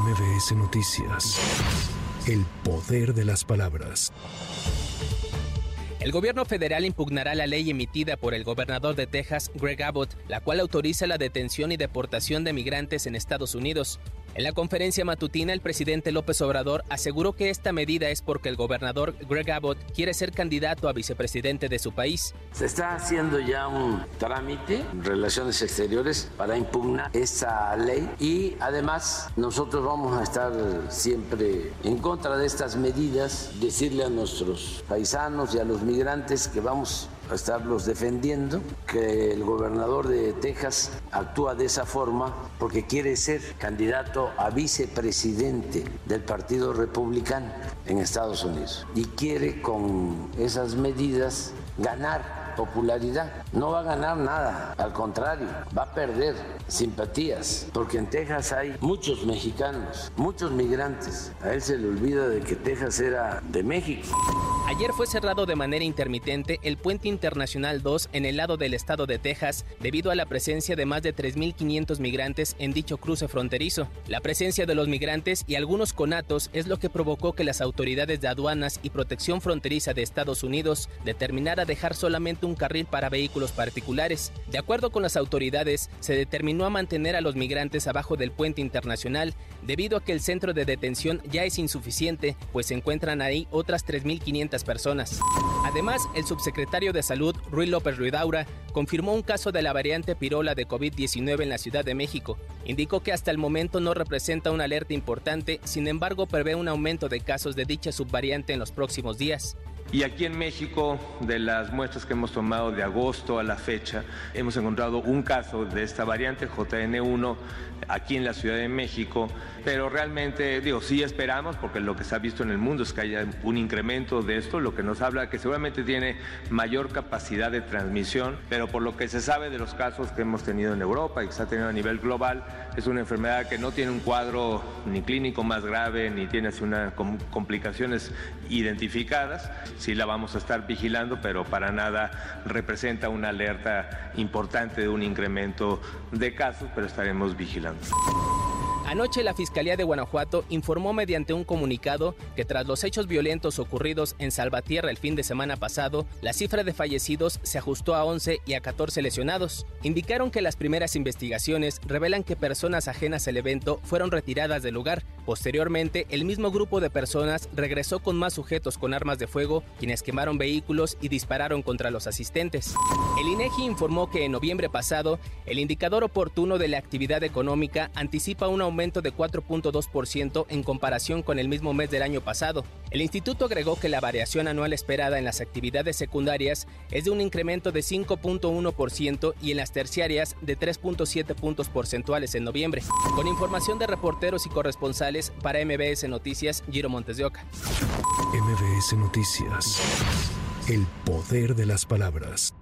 MBS Noticias. El poder de las palabras. El gobierno federal impugnará la ley emitida por el gobernador de Texas, Greg Abbott, la cual autoriza la detención y deportación de migrantes en Estados Unidos. En la conferencia matutina, el presidente López Obrador aseguró que esta medida es porque el gobernador Greg Abbott quiere ser candidato a vicepresidente de su país. Se está haciendo ya un trámite en relaciones exteriores para impugnar esta ley y además nosotros vamos a estar siempre en contra de estas medidas, decirle a nuestros paisanos y a los migrantes que vamos a defendiendo, que el gobernador de Texas actúa de esa forma porque quiere ser candidato a vicepresidente del Partido Republicano en Estados Unidos y quiere con esas medidas ganar popularidad. No va a ganar nada, al contrario, va a perder simpatías, porque en Texas hay muchos mexicanos, muchos migrantes. A él se le olvida de que Texas era de México. Ayer fue cerrado de manera intermitente el puente internacional 2 en el lado del estado de Texas debido a la presencia de más de 3.500 migrantes en dicho cruce fronterizo. La presencia de los migrantes y algunos conatos es lo que provocó que las autoridades de aduanas y protección fronteriza de Estados Unidos determinara dejar solamente un carril para vehículos particulares. De acuerdo con las autoridades, se determinó a mantener a los migrantes abajo del puente internacional debido a que el centro de detención ya es insuficiente, pues se encuentran ahí otras 3.500 personas. Además, el subsecretario de Salud, Ruy López Ruidaura, confirmó un caso de la variante pirola de COVID-19 en la Ciudad de México. Indicó que hasta el momento no representa una alerta importante, sin embargo prevé un aumento de casos de dicha subvariante en los próximos días. Y aquí en México, de las muestras que hemos tomado de agosto a la fecha, hemos encontrado un caso de esta variante JN1 aquí en la Ciudad de México, pero realmente, digo, sí esperamos, porque lo que se ha visto en el mundo es que haya un incremento de esto, lo que nos habla que seguramente tiene mayor capacidad de transmisión, pero por lo que se sabe de los casos que hemos tenido en Europa y que se ha tenido a nivel global, es una enfermedad que no tiene un cuadro ni clínico más grave, ni tiene así una, complicaciones identificadas sí la vamos a estar vigilando, pero para nada representa una alerta importante de un incremento de casos, pero estaremos vigilando. Anoche la Fiscalía de Guanajuato informó mediante un comunicado que tras los hechos violentos ocurridos en Salvatierra el fin de semana pasado, la cifra de fallecidos se ajustó a 11 y a 14 lesionados. Indicaron que las primeras investigaciones revelan que personas ajenas al evento fueron retiradas del lugar. Posteriormente, el mismo grupo de personas regresó con más sujetos con armas de fuego, quienes quemaron vehículos y dispararon contra los asistentes. El INEGI informó que en noviembre pasado, el indicador oportuno de la actividad económica anticipa un aumento de 4.2% en comparación con el mismo mes del año pasado. El instituto agregó que la variación anual esperada en las actividades secundarias es de un incremento de 5.1% y en las terciarias de 3.7 puntos porcentuales en noviembre. Con información de reporteros y corresponsales para MBS Noticias, Giro Montes de Oca. MBS Noticias. El poder de las palabras.